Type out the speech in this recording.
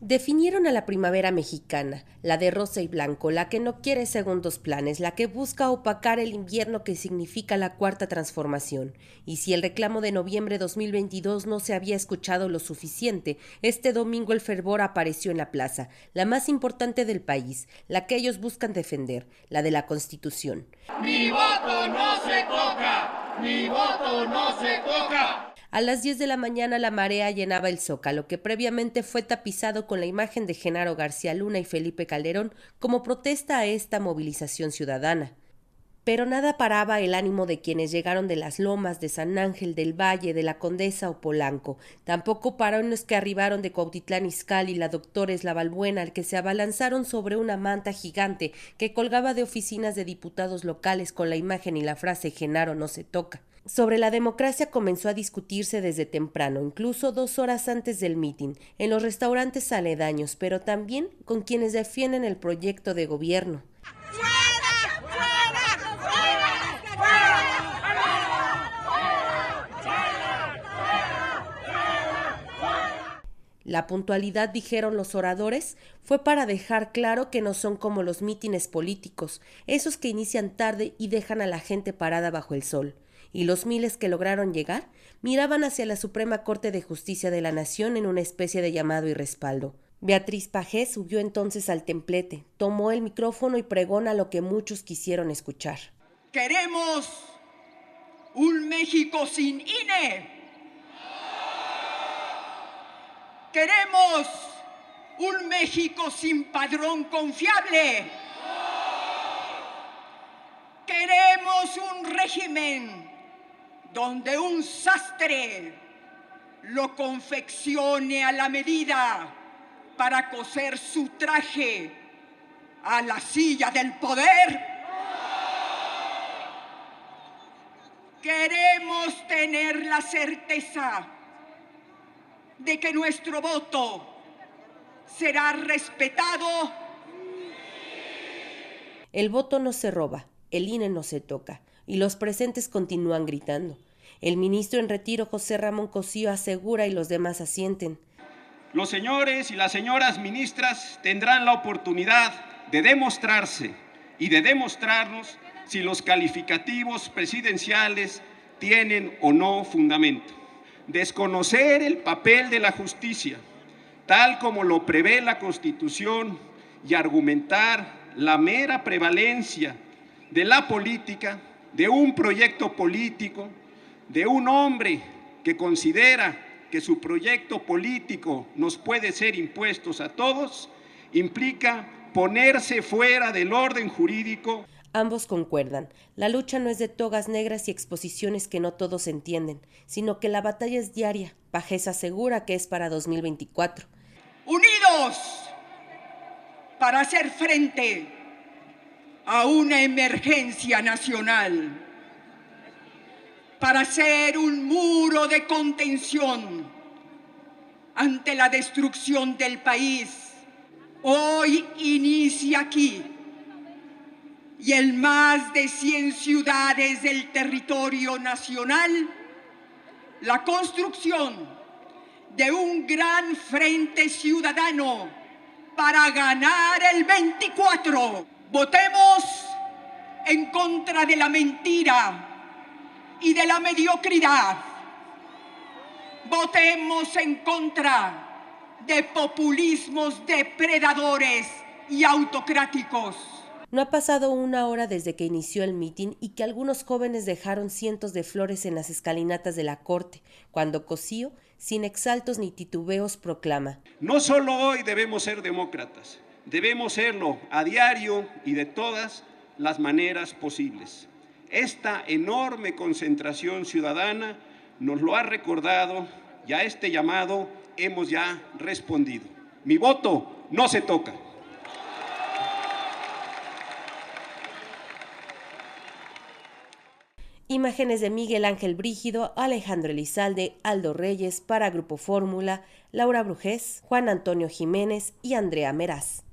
Definieron a la primavera mexicana, la de rosa y blanco, la que no quiere segundos planes, la que busca opacar el invierno que significa la cuarta transformación. Y si el reclamo de noviembre 2022 no se había escuchado lo suficiente, este domingo el fervor apareció en la plaza, la más importante del país, la que ellos buscan defender, la de la Constitución. Mi voto no se toca, mi voto no se toca. A las 10 de la mañana la marea llenaba el zócalo, que previamente fue tapizado con la imagen de Genaro García Luna y Felipe Calderón como protesta a esta movilización ciudadana. Pero nada paraba el ánimo de quienes llegaron de las lomas de San Ángel del Valle, de la Condesa o Polanco. Tampoco pararon los que arribaron de Cuautitlán Izcalli, la Doctores, la Balbuena, al que se abalanzaron sobre una manta gigante que colgaba de oficinas de diputados locales con la imagen y la frase Genaro no se toca. Sobre la democracia comenzó a discutirse desde temprano, incluso dos horas antes del mitin, en los restaurantes aledaños, pero también con quienes defienden el proyecto de gobierno. La puntualidad, dijeron los oradores, fue para dejar claro que no son como los mítines políticos, esos que inician tarde y dejan a la gente parada bajo el sol y los miles que lograron llegar miraban hacia la Suprema Corte de Justicia de la Nación en una especie de llamado y respaldo. Beatriz Pajé subió entonces al templete, tomó el micrófono y pregona lo que muchos quisieron escuchar. Queremos un México sin INE. Queremos un México sin padrón confiable. Queremos un régimen donde un sastre lo confeccione a la medida para coser su traje a la silla del poder. Queremos tener la certeza de que nuestro voto será respetado. El voto no se roba, el INE no se toca, y los presentes continúan gritando. El ministro en retiro José Ramón Cosío asegura y los demás asienten. Los señores y las señoras ministras tendrán la oportunidad de demostrarse y de demostrarnos si los calificativos presidenciales tienen o no fundamento. Desconocer el papel de la justicia, tal como lo prevé la Constitución, y argumentar la mera prevalencia de la política, de un proyecto político, de un hombre que considera que su proyecto político nos puede ser impuestos a todos, implica ponerse fuera del orden jurídico. Ambos concuerdan. La lucha no es de togas negras y exposiciones que no todos entienden, sino que la batalla es diaria. Pajés asegura que es para 2024. Unidos para hacer frente a una emergencia nacional para ser un muro de contención ante la destrucción del país. Hoy inicia aquí y en más de 100 ciudades del territorio nacional la construcción de un gran frente ciudadano para ganar el 24. Votemos en contra de la mentira y de la mediocridad. Votemos en contra de populismos depredadores y autocráticos. No ha pasado una hora desde que inició el mitin y que algunos jóvenes dejaron cientos de flores en las escalinatas de la corte, cuando Cosío, sin exaltos ni titubeos, proclama. No solo hoy debemos ser demócratas, debemos serlo a diario y de todas las maneras posibles. Esta enorme concentración ciudadana nos lo ha recordado y a este llamado hemos ya respondido. Mi voto no se toca. Imágenes de Miguel Ángel Brígido, Alejandro Elizalde, Aldo Reyes para Grupo Fórmula, Laura Brujés, Juan Antonio Jiménez y Andrea Meraz.